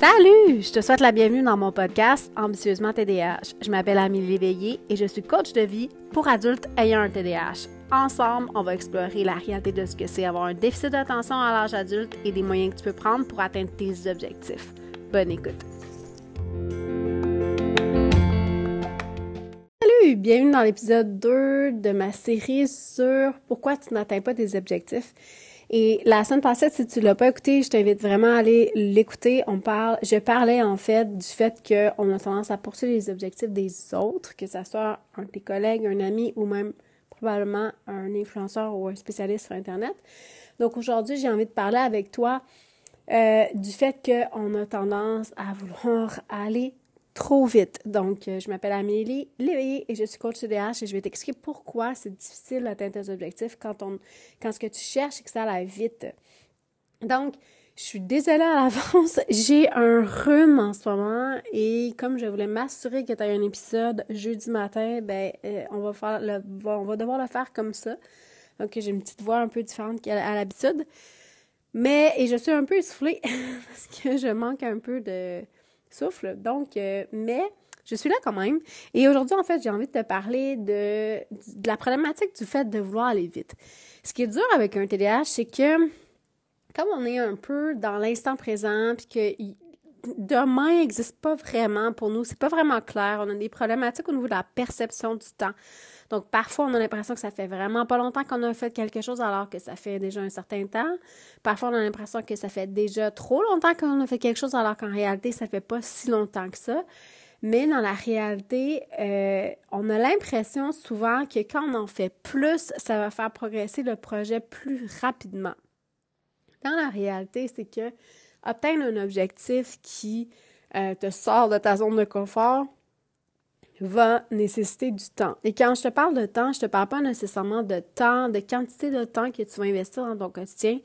Salut! Je te souhaite la bienvenue dans mon podcast Ambitieusement TDAH. Je m'appelle Amélie Léveillé et je suis coach de vie pour adultes ayant un TDAH. Ensemble, on va explorer la réalité de ce que c'est avoir un déficit d'attention à l'âge adulte et des moyens que tu peux prendre pour atteindre tes objectifs. Bonne écoute! Salut! Bienvenue dans l'épisode 2 de ma série sur pourquoi tu n'atteins pas tes objectifs. Et la semaine passée, si tu l'as pas écouté, je t'invite vraiment à aller l'écouter. On parle, je parlais en fait du fait qu'on a tendance à poursuivre les objectifs des autres, que ce soit un de tes collègues, un ami ou même probablement un influenceur ou un spécialiste sur Internet. Donc aujourd'hui, j'ai envie de parler avec toi euh, du fait qu'on a tendance à vouloir aller trop vite. Donc, euh, je m'appelle Amélie Léveillé et je suis coach CDH et je vais t'expliquer pourquoi c'est difficile d'atteindre tes objectifs quand, on, quand ce que tu cherches, c'est que ça aille vite. Donc, je suis désolée à l'avance, j'ai un rhume en ce moment et comme je voulais m'assurer que tu as un épisode jeudi matin, ben euh, on va faire le, on va devoir le faire comme ça. Donc j'ai une petite voix un peu différente qu'à l'habitude. Mais et je suis un peu essoufflée parce que je manque un peu de souffle. Donc, euh, mais je suis là quand même. Et aujourd'hui, en fait, j'ai envie de te parler de, la problématique du fait de vouloir aller vite. Ce qui est dur avec un TDAH, c'est que comme on est un peu dans l'instant présent, puis que demain n'existe pas vraiment pour nous, c'est pas vraiment clair. On a des problématiques au niveau de la perception du temps. Donc, parfois, on a l'impression que ça fait vraiment pas longtemps qu'on a fait quelque chose alors que ça fait déjà un certain temps. Parfois, on a l'impression que ça fait déjà trop longtemps qu'on a fait quelque chose alors qu'en réalité, ça fait pas si longtemps que ça. Mais dans la réalité, euh, on a l'impression souvent que quand on en fait plus, ça va faire progresser le projet plus rapidement. Dans la réalité, c'est que atteindre un objectif qui euh, te sort de ta zone de confort, va nécessiter du temps. Et quand je te parle de temps, je te parle pas nécessairement de temps, de quantité de temps que tu vas investir dans ton quotidien,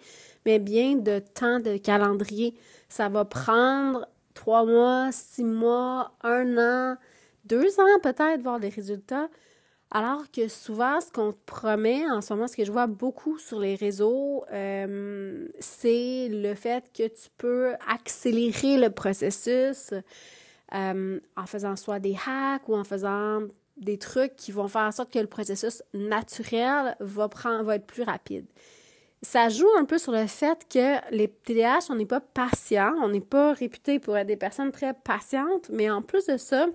mais bien de temps de calendrier. Ça va prendre trois mois, six mois, un an, deux ans peut-être voir des résultats. Alors que souvent, ce qu'on te promet en ce moment, ce que je vois beaucoup sur les réseaux, euh, c'est le fait que tu peux accélérer le processus, euh, en faisant soit des hacks ou en faisant des trucs qui vont faire en sorte que le processus naturel va, prendre, va être plus rapide. Ça joue un peu sur le fait que les TDAH, on n'est pas patient, on n'est pas réputé pour être des personnes très patientes, mais en plus de ça,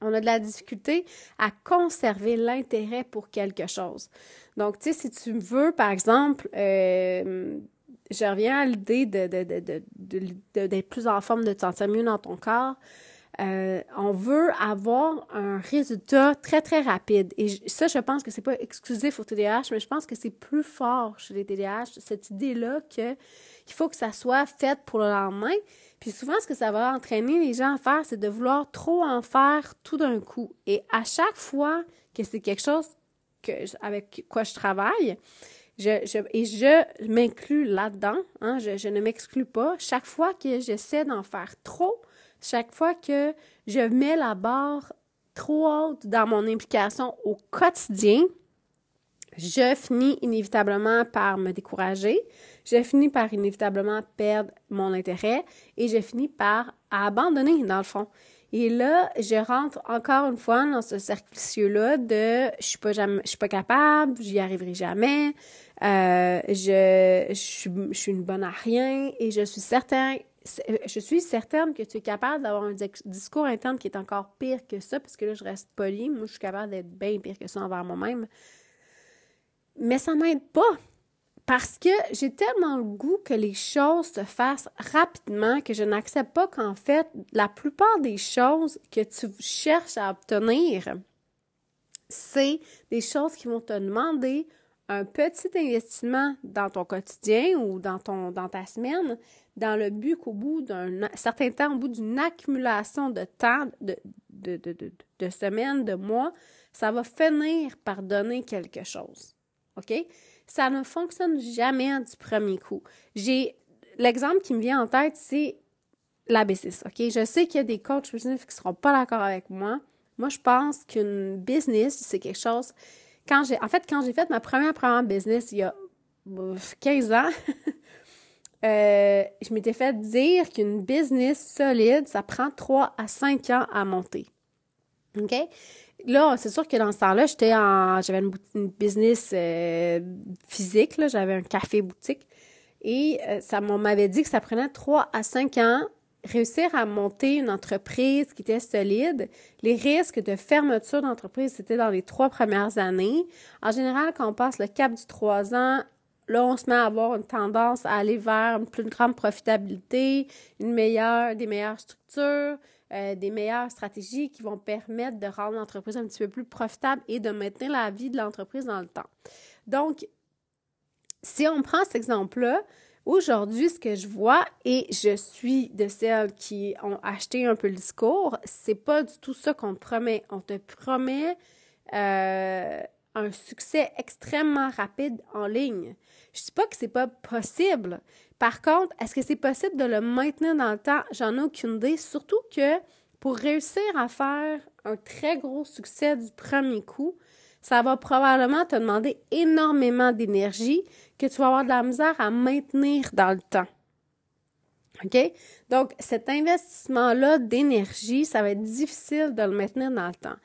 on a de la difficulté à conserver l'intérêt pour quelque chose. Donc, tu sais, si tu veux, par exemple, euh, je reviens à l'idée de, d'être plus en forme, de te sentir mieux dans ton corps. Euh, on veut avoir un résultat très, très rapide. Et ça, je pense que c'est pas exclusif au TDAH, mais je pense que c'est plus fort chez les TDAH, cette idée-là qu'il faut que ça soit fait pour le lendemain. Puis souvent, ce que ça va entraîner les gens à faire, c'est de vouloir trop en faire tout d'un coup. Et à chaque fois que c'est quelque chose avec quoi je travaille, je, et je m'inclus là-dedans, hein, je, ne m'exclus pas. Chaque fois que j'essaie d'en faire trop, chaque fois que je mets la barre trop haute dans mon implication au quotidien, je finis inévitablement par me décourager, je finis par inévitablement perdre mon intérêt et je finis par abandonner dans le fond. Et là, je rentre encore une fois dans ce cercle là de je suis pas jamais, je suis pas capable, j'y arriverai jamais, euh, je, suis une bonne à rien et je suis certaine je suis certaine que tu es capable d'avoir un discours interne qui est encore pire que ça, parce que là, je reste polie. Moi, je suis capable d'être bien pire que ça envers moi-même. Mais ça m'aide pas. Parce que j'ai tellement le goût que les choses se fassent rapidement que je n'accepte pas qu'en fait, la plupart des choses que tu cherches à obtenir, c'est des choses qui vont te demander un petit investissement dans ton quotidien ou dans, ton, dans ta semaine, dans le but qu'au bout d'un certain temps, au bout d'une accumulation de temps, de, de, de, de, semaines, de mois, ça va finir par donner quelque chose. OK? Ça ne fonctionne jamais du premier coup. J'ai l'exemple qui me vient en tête, c'est l'AB6. OK? Je sais qu'il y a des coachs business qui ne seront pas d'accord avec moi. Moi, je pense qu'une business, c'est quelque chose en fait, quand j'ai fait ma première première business il y a 15 ans, euh, je m'étais fait dire qu'une business solide, ça prend 3 à 5 ans à monter. OK? Là, c'est sûr que dans ce temps-là, j'étais en, j'avais une, business euh, physique, j'avais un café boutique. Et euh, ça m'avait dit que ça prenait 3 à 5 ans réussir à monter une entreprise qui était solide, les risques de fermeture d'entreprise, c'était dans les trois premières années. En général, quand on passe le cap du trois ans, là, on se met à avoir une tendance à aller vers une plus grande profitabilité, une meilleure, des meilleures structures, euh, des meilleures stratégies qui vont permettre de rendre l'entreprise un petit peu plus profitable et de maintenir la vie de l'entreprise dans le temps. Donc, si on prend cet exemple-là, Aujourd'hui, ce que je vois, et je suis de celles qui ont acheté un peu le discours, c'est pas du tout ça qu'on te promet. On te promet euh, un succès extrêmement rapide en ligne. Je dis pas que c'est pas possible. Par contre, est-ce que c'est possible de le maintenir dans le temps? J'en ai aucune idée. Surtout que pour réussir à faire un très gros succès du premier coup, ça va probablement te demander énormément d'énergie que tu vas avoir de la misère à maintenir dans le temps. OK? Donc, cet investissement-là d'énergie, ça va être difficile de le maintenir dans le temps.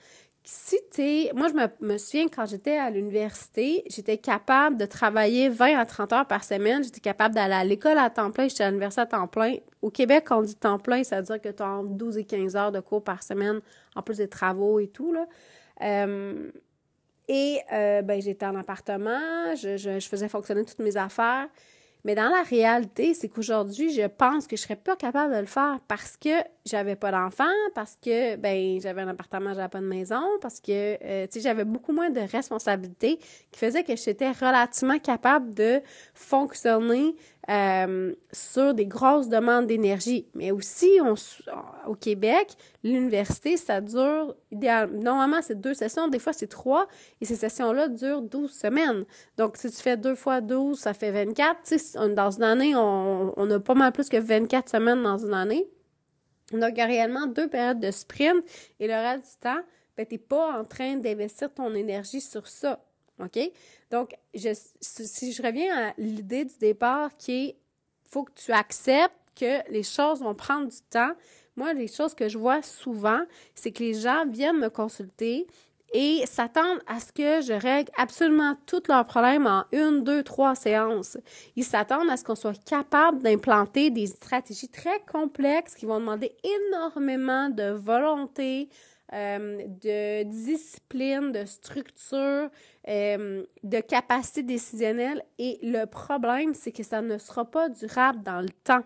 Si tu moi, je me, souviens quand j'étais à l'université, j'étais capable de travailler 20 à 30 heures par semaine. J'étais capable d'aller à l'école à temps plein. J'étais à l'université à temps plein. Au Québec, on dit temps plein, ça veut dire que tu as entre 12 et 15 heures de cours par semaine, en plus des travaux et tout. Là. Euh, et euh, ben, j'étais en appartement, je, je, je, faisais fonctionner toutes mes affaires. Mais dans la réalité, c'est qu'aujourd'hui, je pense que je serais pas capable de le faire parce que j'avais pas d'enfant, parce que ben j'avais un appartement, j'avais pas de maison, parce que euh, tu sais j'avais beaucoup moins de responsabilités qui faisaient que j'étais relativement capable de fonctionner euh, sur des grosses demandes d'énergie. Mais aussi, on, au Québec, l'université, ça dure, idéalement, normalement, c'est deux sessions, des fois, c'est trois, et ces sessions-là durent 12 semaines. Donc, si tu fais deux fois 12, ça fait 24. Tu sais, dans une année, on, on a pas mal plus que 24 semaines dans une année. Donc, il y a réellement deux périodes de sprint, et le reste du temps, ben, t'es pas en train d'investir ton énergie sur ça. OK? Donc, si je reviens à l'idée du départ qui est, faut que tu acceptes que les choses vont prendre du temps. Moi, les choses que je vois souvent, c'est que les gens viennent me consulter et s'attendent à ce que je règle absolument tous leurs problèmes en une, deux, trois séances. Ils s'attendent à ce qu'on soit capable d'implanter des stratégies très complexes qui vont demander énormément de volonté, euh, de discipline, de structure, euh, de capacité décisionnelle. Et le problème, c'est que ça ne sera pas durable dans le temps.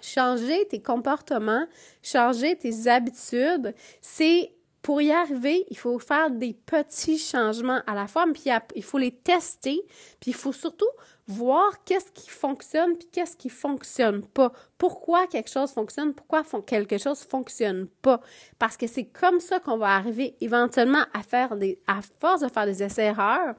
Changer tes comportements, changer tes habitudes, c'est pour y arriver, il faut faire des petits changements à la fois, puis il faut les tester, puis il faut surtout voir qu'est-ce qui fonctionne puis qu'est-ce qui fonctionne pas. Pourquoi quelque chose fonctionne, pourquoi quelque chose fonctionne pas. Parce que c'est comme ça qu'on va arriver éventuellement à faire des, à force de faire des essais-erreurs,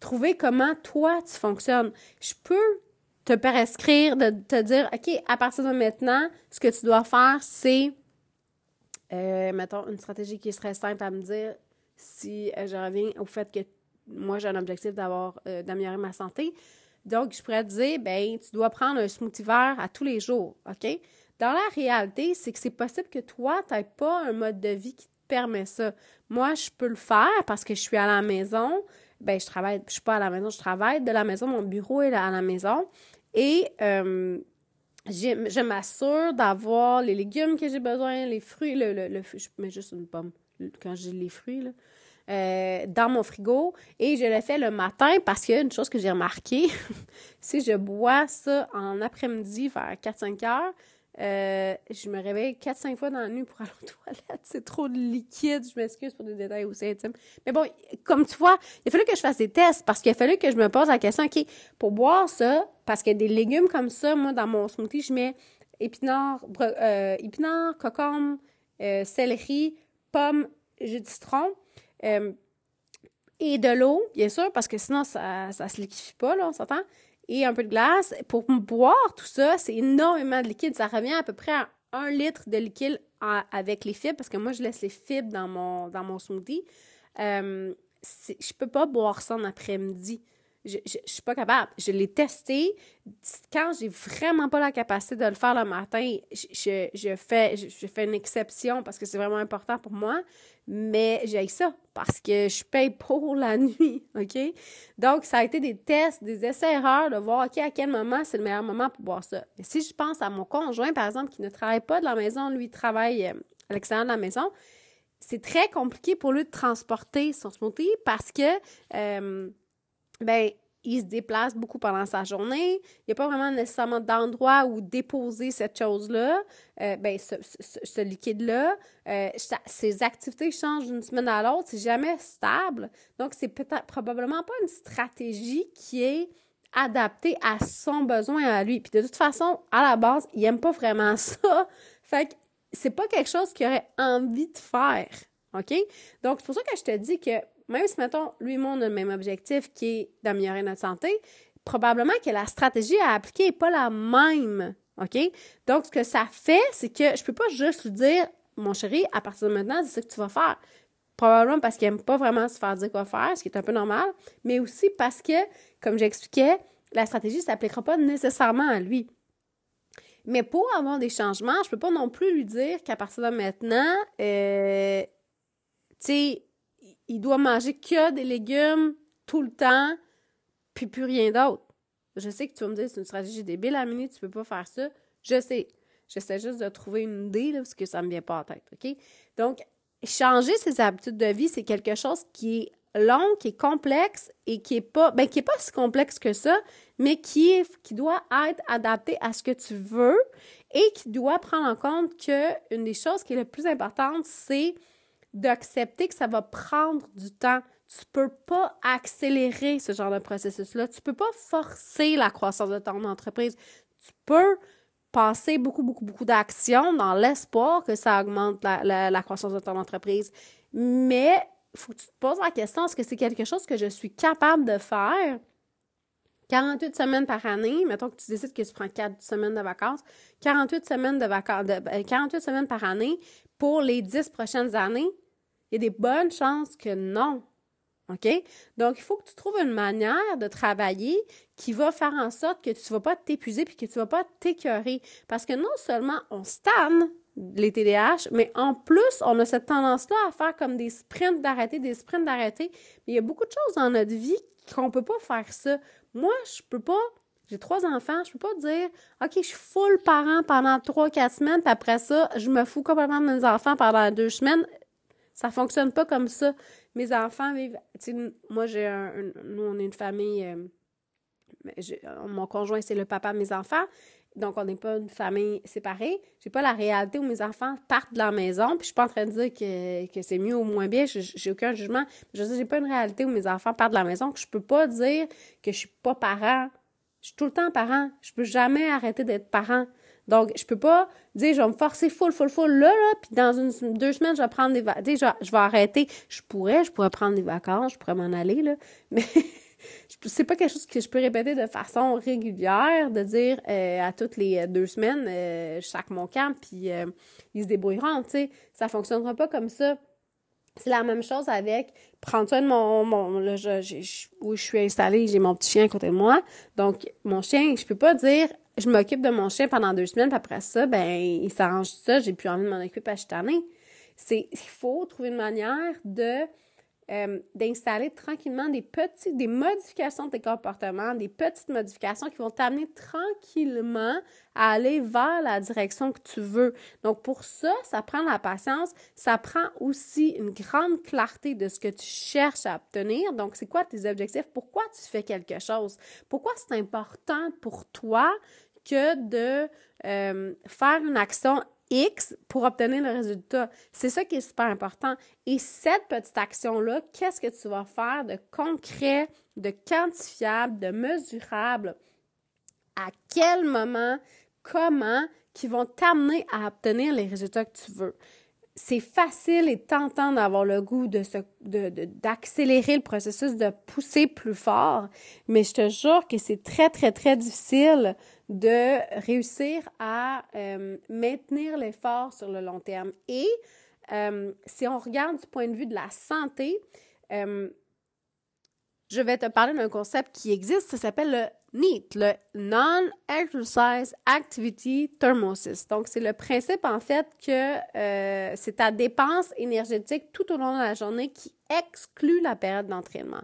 trouver comment toi tu fonctionnes. Je peux te prescrire de te dire, OK, à partir de maintenant, ce que tu dois faire, c'est euh, mettons, une stratégie qui serait simple à me dire si euh, je reviens au fait que moi, j'ai un objectif d'avoir, euh, d'améliorer ma santé. Donc, je pourrais te dire, ben, tu dois prendre un smoothie vert à tous les jours, OK? Dans la réalité, c'est que c'est possible que toi, tu n'aies pas un mode de vie qui te permet ça. Moi, je peux le faire parce que je suis à la maison. Ben, je travaille, je suis pas à la maison, je travaille de la maison, mon bureau est à la maison. Et je m'assure d'avoir les légumes que j'ai besoin, les fruits, le, le, je mets juste une pomme quand j'ai les fruits, là, euh, dans mon frigo et je le fais le matin parce qu'il a une chose que j'ai remarqué, si je bois ça en après-midi vers 4-5 heures, euh, je me réveille 4-5 fois dans la nuit pour aller aux toilettes. C'est trop de liquide. Je m'excuse pour des détails aussi intimes. Mais bon, comme tu vois, il a fallu que je fasse des tests parce qu'il a fallu que je me pose la question, OK, pour boire ça, parce a des légumes comme ça, moi, dans mon smoothie, je mets épinards, euh, euh, céleri, pomme, jus de citron. Euh, et de l'eau, bien sûr, parce que sinon, ça, ça se liquifie pas, là, on s'entend et un peu de glace. Pour boire tout ça, c'est énormément de liquide. Ça revient à peu près à un litre de liquide avec les fibres, parce que moi, je laisse les fibres dans mon, dans mon smoothie. Euh, je peux pas boire ça en après-midi. Je, je, suis pas capable. Je l'ai testé. Quand j'ai vraiment pas la capacité de le faire le matin, je, je, fais, je, fais une exception parce que c'est vraiment important pour moi. Mais j'ai ça parce que je paye pour la nuit, OK? Donc, ça a été des tests, des essais-erreurs de voir, OK, à quel moment c'est le meilleur moment pour boire ça. Mais si je pense à mon conjoint, par exemple, qui ne travaille pas de la maison, lui, il travaille euh, à l'extérieur de la maison, c'est très compliqué pour lui de transporter son smoothie parce que... Euh, ben, il se déplace beaucoup pendant sa journée. Il n'y a pas vraiment nécessairement d'endroit où déposer cette chose-là, euh, ben, ce, liquide-là. Euh, ses activités changent d'une semaine à l'autre. C'est jamais stable. Donc, c'est peut-être probablement pas une stratégie qui est adaptée à son besoin à lui. Puis de toute façon, à la base, il aime pas vraiment ça. Fait que c'est pas quelque chose qu'il aurait envie de faire. OK? Donc, c'est pour ça que je te dis que même si, mettons, lui et moi, on a le même objectif qui est d'améliorer notre santé, probablement que la stratégie à appliquer n'est pas la même. OK? Donc, ce que ça fait, c'est que je peux pas juste lui dire, mon chéri, à partir de maintenant, c'est ce que tu vas faire. Probablement parce qu'il n'aime pas vraiment se faire dire quoi faire, ce qui est un peu normal, mais aussi parce que, comme j'expliquais, la stratégie ne s'appliquera pas nécessairement à lui. Mais pour avoir des changements, je peux pas non plus lui dire qu'à partir de maintenant, euh, tu sais, il doit manger que des légumes tout le temps, puis plus rien d'autre. Je sais que tu vas me dire c'est une stratégie débile à minute, tu peux pas faire ça. Je sais. J'essaie juste de trouver une idée, parce que ça me vient pas en tête, OK? Donc, changer ses habitudes de vie, c'est quelque chose qui est long, qui est complexe et qui est pas, ben, qui est pas si complexe que ça, mais qui qui doit être adapté à ce que tu veux et qui doit prendre en compte que une des choses qui est le plus importante, c'est d'accepter que ça va prendre du temps. Tu peux pas accélérer ce genre de processus-là. Tu peux pas forcer la croissance de ton entreprise. Tu peux passer beaucoup, beaucoup, beaucoup d'actions dans l'espoir que ça augmente la, la, croissance de ton entreprise. Mais il faut que tu te poses la question, est-ce que c'est quelque chose que je suis capable de faire? 48 semaines par année, mettons que tu décides que tu prends 4 semaines de vacances, 48 semaines de de, 48 ben, semaines par année pour les 10 prochaines années, il y a des bonnes chances que non. OK? Donc, il faut que tu trouves une manière de travailler qui va faire en sorte que tu ne vas pas t'épuiser puis que tu ne vas pas t'écœurer. Parce que non seulement on stanne les TDAH, mais en plus, on a cette tendance-là à faire comme des sprints d'arrêter, des sprints d'arrêter. Mais il y a beaucoup de choses dans notre vie qu'on ne peut pas faire ça. Moi, je peux pas j'ai trois enfants, je peux pas dire OK, je suis full parent pendant trois, quatre semaines, puis après ça, je me fous complètement de mes enfants pendant deux semaines. Ça fonctionne pas comme ça. Mes enfants vivent. moi, j'ai un, Nous, on est une famille. Euh, mon conjoint, c'est le papa de mes enfants. Donc, on n'est pas une famille séparée. J'ai pas la réalité où mes enfants partent de la maison. Puis, je suis pas en train de dire que, que c'est mieux ou moins bien. J'ai aucun jugement. Je sais, j'ai pas une réalité où mes enfants partent de la maison. Que je peux pas dire que je suis pas parent. Je suis tout le temps parent. Je peux jamais arrêter d'être parent. Donc, je peux pas dire, je vais me forcer full, full, full là, là, puis dans une, deux semaines, je vais prendre des vacances. Je, vais arrêter. Je pourrais, je pourrais prendre des vacances, je pourrais m'en aller, là. Mais c'est pas quelque chose que je peux répéter de façon régulière, de dire euh, à toutes les euh, deux semaines, euh, je sac mon camp, puis ils se débrouilleront, tu sais. Ça fonctionnera pas comme ça. C'est la même chose avec prendre soin de mon, mon là, je, où je suis installée, j'ai mon petit chien à côté de moi. Donc, mon chien, je peux pas dire je m'occupe de mon chien pendant deux semaines, puis après ça, ben, il s'arrange ça, j'ai plus envie de m'en occuper année. C'est, il faut trouver une manière de, euh, d'installer tranquillement des petites, des modifications de tes comportements, des petites modifications qui vont t'amener tranquillement à aller vers la direction que tu veux. Donc, pour ça, ça prend la patience, ça prend aussi une grande clarté de ce que tu cherches à obtenir. Donc, c'est quoi tes objectifs? Pourquoi tu fais quelque chose? Pourquoi c'est important pour toi que de euh, faire une action Pour obtenir le résultat. C'est ça qui est super important. Et cette petite action-là, qu'est-ce que tu vas faire de concret, de quantifiable, de mesurable? À quel moment, comment, qui vont t'amener à obtenir les résultats que tu veux? c'est facile et tentant d'avoir le goût de d'accélérer le processus, de pousser plus fort, mais je te jure que c'est très, très, très difficile de réussir à euh, maintenir l'effort sur le long terme. Et euh, si on regarde du point de vue de la santé, euh, je vais te parler d'un concept qui existe, ça s'appelle le NEAT, le Non-Exercise Activity Thermosis. Donc, c'est le principe, en fait, que euh, c'est ta dépense énergétique tout au long de la journée qui exclut la période d'entraînement.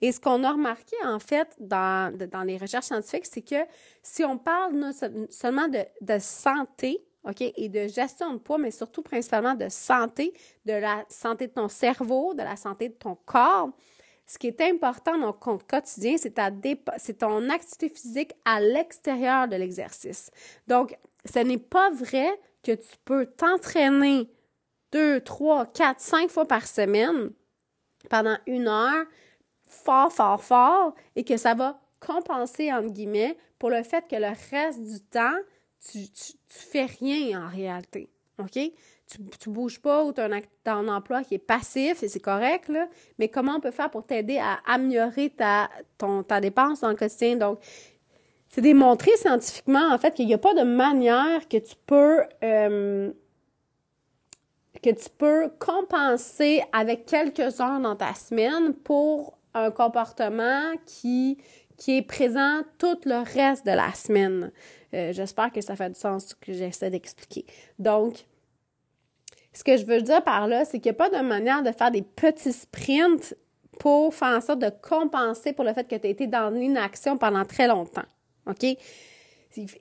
Et ce qu'on a remarqué, en fait, dans, dans les recherches scientifiques, c'est que si on parle seulement de, de santé, OK, et de gestion de poids, mais surtout principalement de santé, de la santé de ton cerveau, de la santé de ton corps, ce qui est important dans ton quotidien, c'est ta c'est ton activité physique à l'extérieur de l'exercice. Donc, ce n'est pas vrai que tu peux t'entraîner deux, trois, quatre, cinq fois par semaine pendant une heure, fort, fort, fort, et que ça va compenser, entre guillemets, pour le fait que le reste du temps, tu, tu, tu fais rien en réalité. OK? Tu, tu bouges pas ou tu as un, emploi qui est passif et c'est correct, là, mais comment on peut faire pour t'aider à améliorer ta, ton, ta dépense dans le quotidien? Donc, c'est démontré scientifiquement, en fait, qu'il n'y a pas de manière que tu peux euh, que tu peux compenser avec quelques heures dans ta semaine pour un comportement qui, qui est présent tout le reste de la semaine. Euh, j'espère que ça fait du sens ce que j'essaie d'expliquer. Donc, ce que je veux dire par là, c'est qu'il n'y a pas de manière de faire des petits sprints pour faire en sorte de compenser pour le fait que tu as été dans l'inaction pendant très longtemps. OK?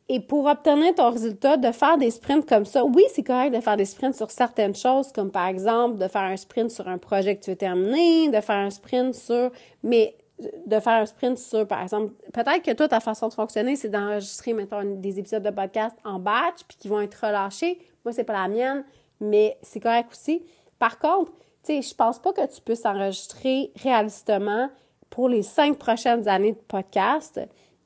Et pour obtenir ton résultat, de faire des sprints comme ça, oui, c'est correct de faire des sprints sur certaines choses, comme par exemple de faire un sprint sur un projet que tu veux terminer, de faire un sprint sur, mais de faire un sprint sur, par exemple, peut-être que toi, ta façon de fonctionner, c'est d'enregistrer, mettons, des épisodes de podcast en batch, puis qui vont être relâchés. Moi, c'est pas la mienne mais c'est correct aussi. Par contre, tu sais, je pense pas que tu puisses enregistrer réalistement pour les cinq prochaines années de podcast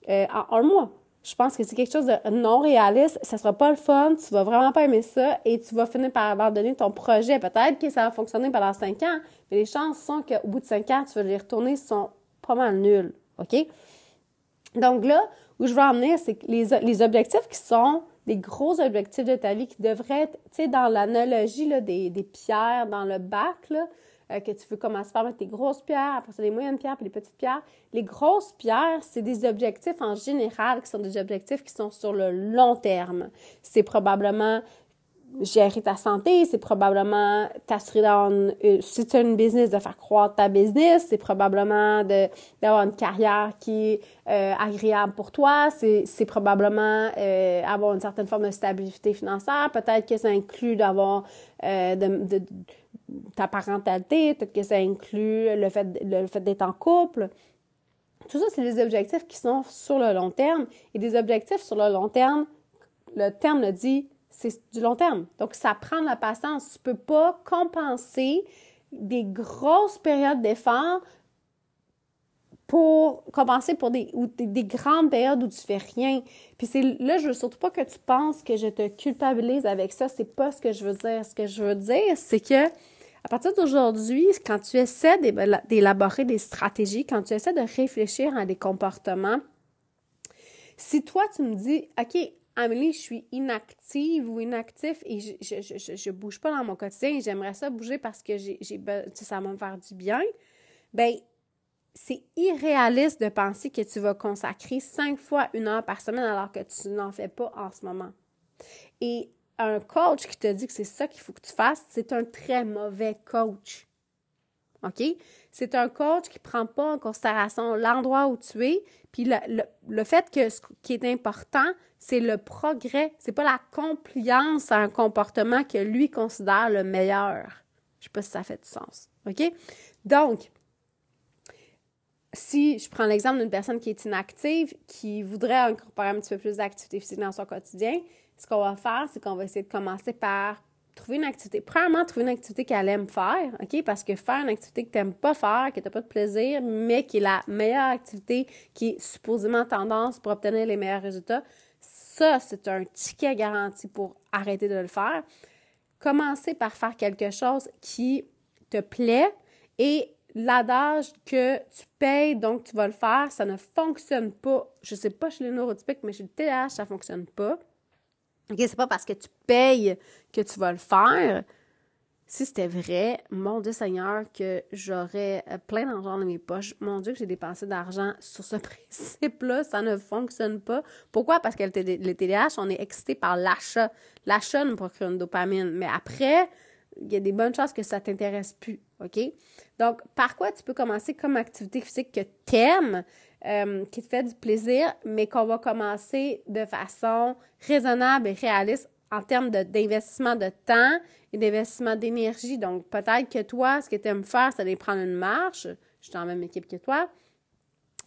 euh, en un mois. Je pense que c'est quelque chose de non réaliste. Ça sera pas le fun. Tu vas vraiment pas aimer ça et tu vas finir par abandonner ton projet. Peut-être que ça va fonctionner pendant cinq ans, mais les chances sont qu'au bout de cinq ans, tu vas les retourner sont pas mal nulles. OK? Donc là, où je veux en c'est que les, les objectifs qui sont des gros objectifs de ta vie qui devraient être, tu sais, dans l'analogie des, des pierres dans le bac, là, euh, que tu veux commencer par mettre tes grosses pierres, après ça les moyennes pierres, puis les petites pierres. Les grosses pierres, c'est des objectifs en général qui sont des objectifs qui sont sur le long terme. C'est probablement gérer ta santé, c'est probablement t'assurer d'avoir une, si tu as une business, de faire croître ta business, c'est probablement de d'avoir une carrière qui est euh, agréable pour toi, c'est, probablement euh, avoir une certaine forme de stabilité financière, peut-être que ça inclut d'avoir euh, de, ta parentalité, peut-être que ça inclut le fait, le fait d'être en couple. Tout ça, c'est des objectifs qui sont sur le long terme. Et des objectifs sur le long terme, le terme le dit, c'est du long terme. Donc, ça prend de la patience. Tu peux pas compenser des grosses périodes d'effort pour compenser pour des, ou des, grandes périodes où tu fais rien. Puis c'est là, je veux surtout pas que tu penses que je te culpabilise avec ça. C'est pas ce que je veux dire. Ce que je veux dire, c'est que à partir d'aujourd'hui, quand tu essaies d'élaborer des stratégies, quand tu essaies de réfléchir à des comportements, si toi tu me dis, OK, Amélie, je suis inactive ou inactif et je, je, bouge pas dans mon quotidien et j'aimerais ça bouger parce que ça va me faire du bien, ben c'est irréaliste de penser que tu vas consacrer cinq fois une heure par semaine alors que tu n'en fais pas en ce moment. Et un coach qui te dit que c'est ça qu'il faut que tu fasses, c'est un très mauvais coach. OK? C'est un coach qui prend pas en considération l'endroit où tu es, puis le, le, le, fait que ce qui est important, c'est le progrès, c'est pas la compliance à un comportement que lui considère le meilleur. Je sais pas si ça fait du sens. OK? Donc, si je prends l'exemple d'une personne qui est inactive, qui voudrait incorporer un petit peu plus d'activité physique dans son quotidien, ce qu'on va faire, c'est qu'on va essayer de commencer par trouver une activité. Premièrement, trouver une activité qu'elle aime faire, OK? Parce que faire une activité que tu n'aimes pas faire, que tu n'as pas de plaisir, mais qui est la meilleure activité, qui est supposément tendance pour obtenir les meilleurs résultats, ça, c'est un ticket garanti pour arrêter de le faire. Commencez par faire quelque chose qui te plaît et l'adage que tu payes, donc tu vas le faire, ça ne fonctionne pas. Je sais pas chez les neurotypiques, mais chez le TDAH, ça fonctionne pas. OK, c'est pas parce que tu payes que tu vas le faire. si c'était vrai, mon Dieu Seigneur, que j'aurais euh, plein d'argent dans mes poches. Mon Dieu, que j'ai dépensé d'argent sur ce principe-là, ça ne fonctionne pas. Pourquoi? Parce que le, TDAH, on est excité par l'achat. L'achat nous procure une dopamine. Mais après, il y a des bonnes chances que ça t'intéresse plus, OK? Donc, par quoi tu peux commencer comme activité physique que t'aimes, euh, qui te fait du plaisir, mais qu'on va commencer de façon raisonnable et réaliste en termes d'investissement de, temps et d'investissement d'énergie. Donc, peut-être que toi, ce que tu aimes faire, c'est d'aller prendre une marche. Je suis dans la même équipe que toi.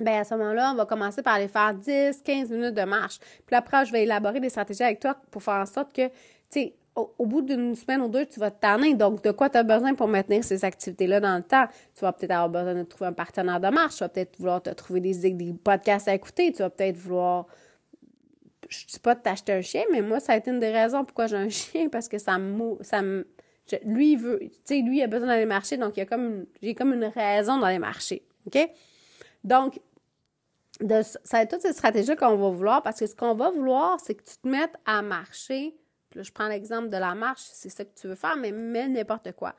Bien, à ce moment-là, on va commencer par aller faire 10, 15 minutes de marche. Puis après, je vais élaborer des stratégies avec toi pour faire en sorte que, tu sais, au, bout d'une semaine ou deux, tu vas te tanner. Donc, de quoi tu as besoin pour maintenir ces activités-là dans le temps? Tu vas peut-être avoir besoin de trouver un partenaire de marche. Tu vas peut-être vouloir te trouver des, des podcasts à écouter. Tu vas peut-être vouloir je dis pas de t'acheter un chien, mais moi, ça a été une des raisons pourquoi j'ai un chien, parce que ça me, ça lui, il veut, tu sais, lui, il a besoin d'aller marcher, donc il y a comme, j'ai comme une raison d'aller marcher. OK? Donc, de, ça va être toutes ces stratégies qu'on va vouloir, parce que ce qu'on va vouloir, c'est que tu te mettes à marcher. Je prends l'exemple de la marche, c'est ça que tu veux faire, mais n'importe quoi.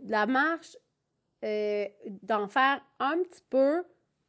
La marche, euh, d'en faire un petit peu,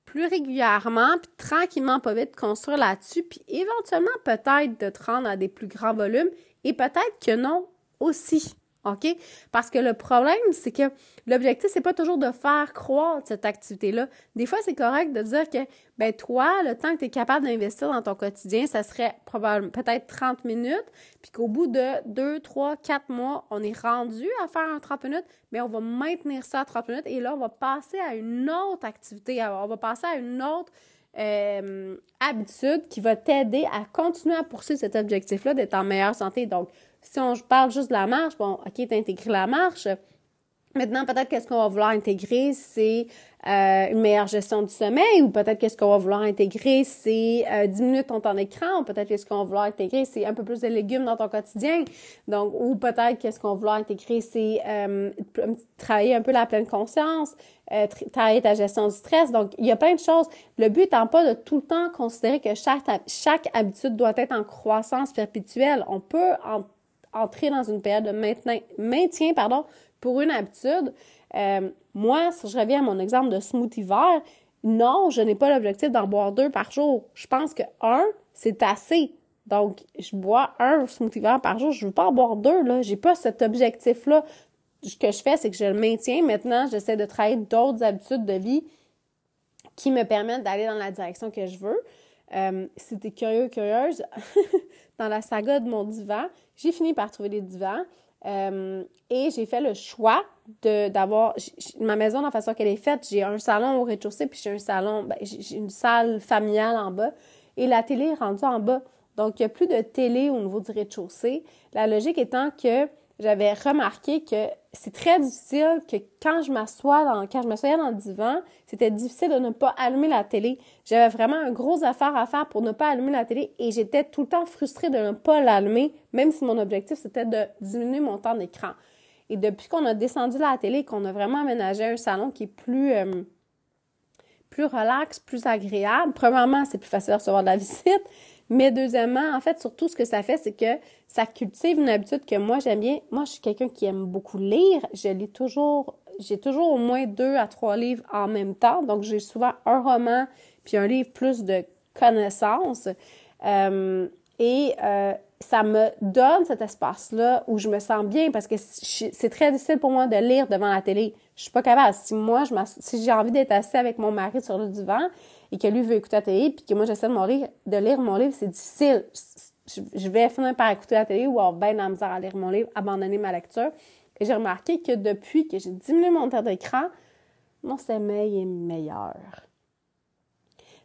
plus régulièrement, puis tranquillement, pas vite, construire là-dessus, puis éventuellement peut-être de te rendre à des plus grands volumes, et peut-être que non aussi. OK? Parce que le problème, c'est que l'objectif, c'est pas toujours de faire croître cette activité-là. Des fois, c'est correct de dire que, ben, toi, le temps que tu es capable d'investir dans ton quotidien, ça serait probablement peut-être 30 minutes, puis qu'au bout de 2, 3, 4 mois, on est rendu à faire un 30 minutes, mais on va maintenir ça à 30 minutes et là, on va passer à une autre activité, on va passer à une autre euh, habitude qui va t'aider à continuer à poursuivre cet objectif-là d'être en meilleure santé. Donc, si on parle juste de la marche, bon, OK, tu intégré la marche. Maintenant, peut-être qu'est-ce qu'on va vouloir intégrer, c'est euh, une meilleure gestion du sommeil, ou peut-être qu'est-ce qu'on va vouloir intégrer, c'est euh, diminuer ton temps d'écran, ou peut-être qu'est-ce qu'on va vouloir intégrer, c'est un peu plus de légumes dans ton quotidien. Donc, ou peut-être qu'est-ce qu'on va vouloir intégrer, c'est euh, travailler un peu la pleine conscience, euh, travailler ta gestion du stress. Donc, il y a plein de choses. Le but étant pas de tout le temps considérer que chaque, chaque habitude doit être en croissance perpétuelle. On peut en entrer dans une période de maintien, maintien pardon, pour une habitude. Euh, moi, si je reviens à mon exemple de smoothie vert, non, je n'ai pas l'objectif d'en boire deux par jour. Je pense que un, c'est assez. Donc, je bois un smoothie vert par jour. Je veux pas en boire deux, là. J'ai pas cet objectif-là. Ce que je fais, c'est que je le maintiens. Maintenant, j'essaie de travailler d'autres habitudes de vie qui me permettent d'aller dans la direction que je veux. Euh, si t'es curieux, curieuse, dans la saga de mon divan, j'ai fini par trouver des divans. Euh, et j'ai fait le choix d'avoir ma maison dans la façon qu'elle est faite. J'ai un salon au rez-de-chaussée, puis j'ai un salon, ben, j'ai une salle familiale en bas, et la télé est rendue en bas. Donc, il n'y a plus de télé au niveau du rez-de-chaussée. La logique étant que j'avais remarqué que c'est très difficile que quand je m'assois dans, quand je m'assoyais dans le divan, c'était difficile de ne pas allumer la télé. J'avais vraiment un gros affaire à faire pour ne pas allumer la télé et j'étais tout le temps frustrée de ne pas l'allumer, même si mon objectif c'était de diminuer mon temps d'écran. Et depuis qu'on a descendu la télé, qu'on a vraiment aménagé un salon qui est plus, euh, plus relax, plus agréable, premièrement, c'est plus facile de recevoir de la visite, mais deuxièmement, en fait, surtout, ce que ça fait, c'est que ça cultive une habitude que moi, j'aime bien. Moi, je suis quelqu'un qui aime beaucoup lire. Je lis toujours, j'ai toujours au moins deux à trois livres en même temps. Donc, j'ai souvent un roman puis un livre plus de connaissances. Euh, et euh, ça me donne cet espace-là où je me sens bien parce que c'est très difficile pour moi de lire devant la télé. Je suis pas capable. Si moi, si j'ai envie d'être assis avec mon mari sur le divan et que lui veut écouter la télé puis que moi j'essaie de, de lire mon livre, c'est difficile. Je, vais finir par écouter la télé ou avoir bien la misère à lire mon livre, abandonner ma lecture. Et j'ai remarqué que depuis que j'ai diminué mon temps d'écran, mon sommeil est meilleur.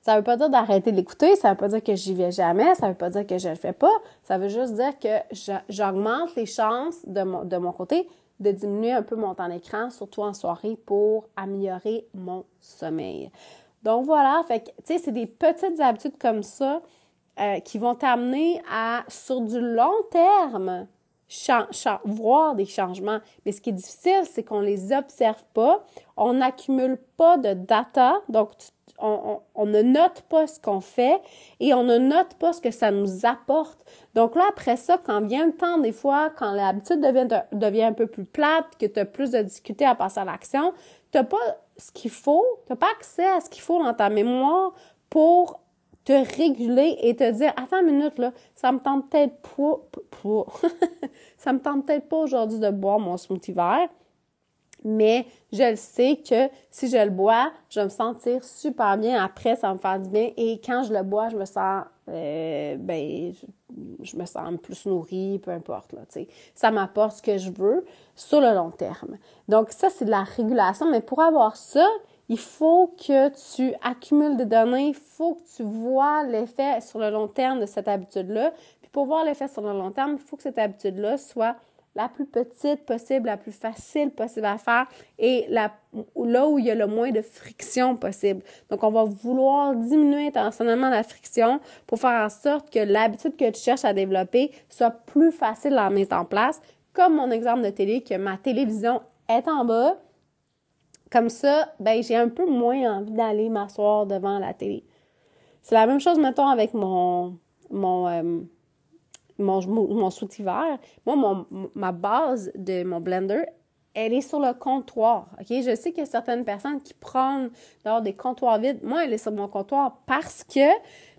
Ça veut pas dire d'arrêter d'écouter, ça veut pas dire que j'y vais jamais, ça veut pas dire que je le fais pas, ça veut juste dire que j'augmente les chances de mon, de mon côté de diminuer un peu mon temps d'écran, surtout en soirée, pour améliorer mon sommeil. Donc voilà, fait que, tu sais, c'est des petites habitudes comme ça euh, qui vont t'amener à, sur du long terme, voir des changements. Mais ce qui est difficile, c'est qu'on les observe pas, on n'accumule pas de data, donc on, ne note pas ce qu'on fait et on ne note pas ce que ça nous apporte. Donc là, après ça, quand vient le temps, des fois, quand l'habitude devient, devient un peu plus plate, que tu as plus de difficulté à passer à l'action, tu n'as pas ce qu'il faut, tu n'as pas accès à ce qu'il faut dans ta mémoire pour te réguler et te dire attends une minute là, ça me tente peut-être pas, ça me tente peut-être pas aujourd'hui de boire mon smoothie vert, mais je le sais que si je le bois, je vais me sentir super bien. Après, ça va me faire du bien. Et quand je le bois, je me sens euh, ben je, me sens plus nourrie, peu importe là, tu sais, ça m'apporte ce que je veux sur le long terme. Donc ça c'est de la régulation, mais pour avoir ça, il faut que tu accumules des données, il faut que tu vois l'effet sur le long terme de cette habitude-là. Puis pour voir l'effet sur le long terme, il faut que cette habitude-là soit la plus petite possible, la plus facile possible à faire et là où il y a le moins de friction possible. Donc, on va vouloir diminuer intentionnellement la friction pour faire en sorte que l'habitude que tu cherches à développer soit plus facile à mettre en place. Comme mon exemple de télé, que ma télévision est en bas, comme ça, ben, j'ai un peu moins envie d'aller m'asseoir devant la télé. C'est la même chose, mettons, avec mon, mon, euh, mon, mon vert. Moi, ma base de mon blender, elle est sur le comptoir. OK? Je sais qu'il y a certaines personnes qui prennent des comptoirs vides. Moi, elle est sur mon comptoir parce que,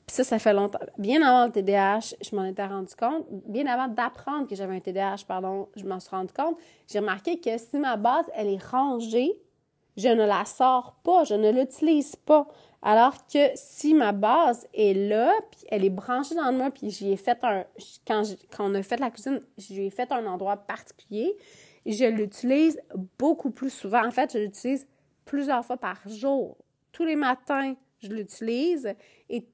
puis ça, ça fait longtemps, bien avant le TDAH, je m'en étais rendu compte, bien avant d'apprendre que j'avais un TDAH, pardon, je m'en suis rendu compte, j'ai remarqué que si ma base, elle est rangée, je ne la sors pas, je ne l'utilise pas. Alors que si ma base est là, puis elle est branchée dans le mur, puis j'y ai fait un... Quand, on a fait la cuisine, j'y ai fait un endroit particulier, je l'utilise beaucoup plus souvent. En fait, je l'utilise plusieurs fois par jour. Tous les matins, je l'utilise et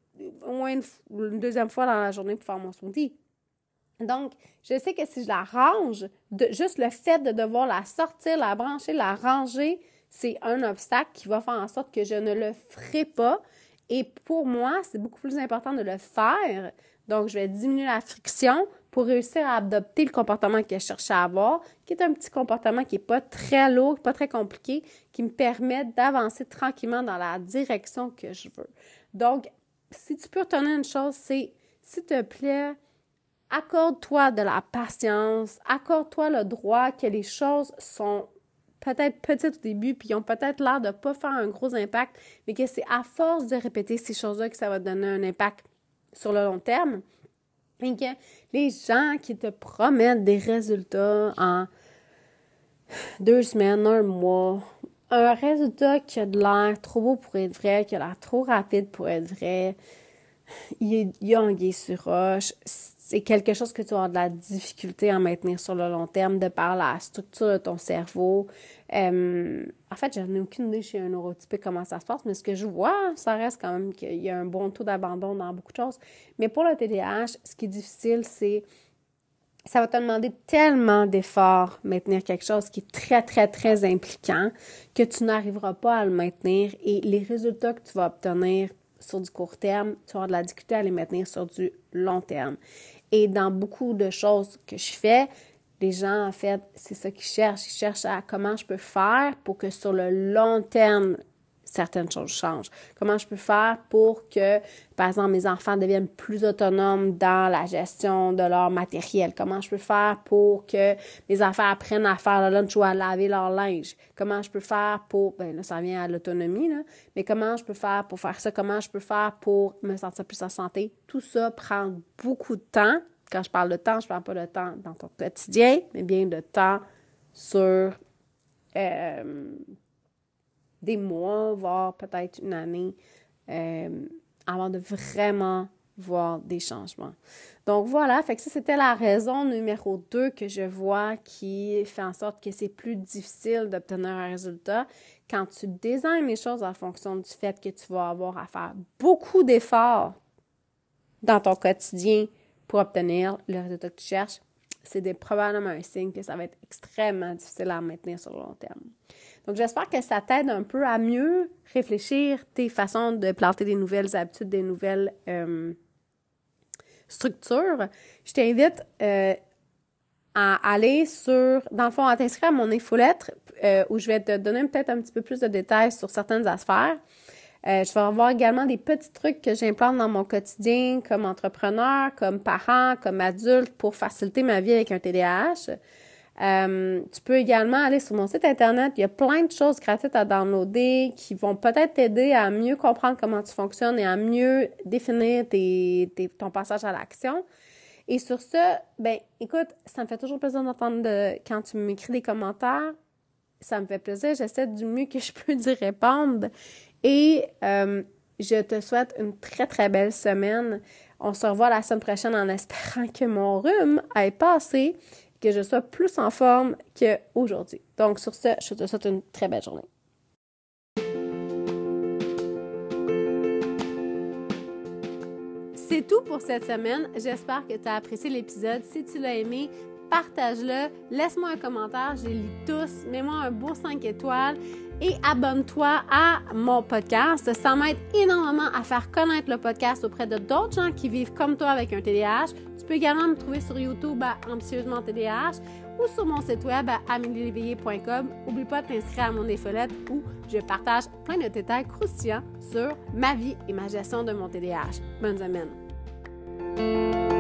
au moins une, deuxième fois dans la journée pour faire mon smoothie. Donc, je sais que si je la range, juste le fait de devoir la sortir, la brancher, la ranger, c'est un obstacle qui va faire en sorte que je ne le ferai pas. Et pour moi, c'est beaucoup plus important de le faire. Donc, je vais diminuer la friction pour réussir à adopter le comportement que je cherche à avoir, qui est un petit comportement qui n'est pas très lourd, pas très compliqué, qui me permet d'avancer tranquillement dans la direction que je veux. Donc, si tu peux retenir une chose, c'est, s'il te plaît, accorde-toi de la patience, accorde-toi le droit que les choses sont peut-être petites au début, puis ils ont peut-être l'air de ne pas faire un gros impact, mais que c'est à force de répéter ces choses-là que ça va donner un impact sur le long terme. Et que les gens qui te promettent des résultats en deux semaines, un mois, un résultat qui a de l'air trop beau pour être vrai, qui a l'air trop rapide pour être vrai, il y a un sur roche, c'est quelque chose que tu as de la difficulté à maintenir sur le long terme de par la structure de ton cerveau. Euh, en fait, je n'ai aucune idée chez un neurotypique comment ça se passe, mais ce que je vois, ça reste quand même qu'il y a un bon taux d'abandon dans beaucoup de choses. Mais pour le TDAH, ce qui est difficile, c'est ça va te demander tellement d'efforts maintenir quelque chose qui est très, très, très impliquant que tu n'arriveras pas à le maintenir et les résultats que tu vas obtenir sur du court terme, tu avoir de la difficulté à les maintenir sur du long terme. Et dans beaucoup de choses que je fais, les gens, en fait, c'est ça qu'ils cherchent. Ils cherchent à comment je peux faire pour que sur le long terme, certaines choses changent. Comment je peux faire pour que, par exemple, mes enfants deviennent plus autonomes dans la gestion de leur matériel? Comment je peux faire pour que mes enfants apprennent à faire le lunch ou à laver leur linge? Comment je peux faire pour, ben là, ça vient à l'autonomie, là, mais comment je peux faire pour faire ça? Comment je peux faire pour me sentir plus en santé? Tout ça prend beaucoup de temps. Quand je parle de temps, je parle pas de temps dans ton quotidien, mais bien de temps sur euh, des mois, voire peut-être une année, euh, avant de vraiment voir des changements. Donc voilà, fait que ça c'était la raison numéro 2 que je vois qui fait en sorte que c'est plus difficile d'obtenir un résultat quand tu désignes les choses en fonction du fait que tu vas avoir à faire beaucoup d'efforts dans ton quotidien pour obtenir le résultat que tu cherches. C'est probablement un signe que ça va être extrêmement difficile à maintenir sur le long terme. Donc, j'espère que ça t'aide un peu à mieux réfléchir tes façons de planter des nouvelles habitudes, des nouvelles euh, structures. Je t'invite euh, à aller sur, dans le fond, à t'inscrire à mon infolettre euh, où je vais te donner peut-être un petit peu plus de détails sur certaines affaires. Euh, je vais avoir également des petits trucs que j'implante dans mon quotidien comme entrepreneur, comme parent, comme adulte pour faciliter ma vie avec un TDAH. Euh, tu peux également aller sur mon site internet. Il y a plein de choses gratuites à downloader qui vont peut-être t'aider à mieux comprendre comment tu fonctionnes et à mieux définir tes, ton passage à l'action. Et sur ce, ben, écoute, ça me fait toujours plaisir d'entendre de, quand tu m'écris des commentaires. Ça me fait plaisir. J'essaie du mieux que je peux d'y répondre. Et euh, je te souhaite une très, très belle semaine. On se revoit la semaine prochaine en espérant que mon rhume ait passé que je sois plus en forme qu'aujourd'hui. Donc, sur ce, je te souhaite une très belle journée. C'est tout pour cette semaine. J'espère que tu as apprécié l'épisode. Si tu l'as aimé, partage-le. Laisse-moi un commentaire. Je les lis tous. Mets-moi un beau 5 étoiles et abonne-toi à mon podcast. Ça m'aide énormément à faire connaître le podcast auprès de d'autres gens qui vivent comme toi avec un TDAH. Tu peux également me trouver sur YouTube à Ambitieusement TDAH ou sur mon site web à amélieléveillé.com. N'oublie pas de t'inscrire à mon infolette où je partage plein de détails croustillants sur ma vie et ma gestion de mon TDAH. Bonne semaine!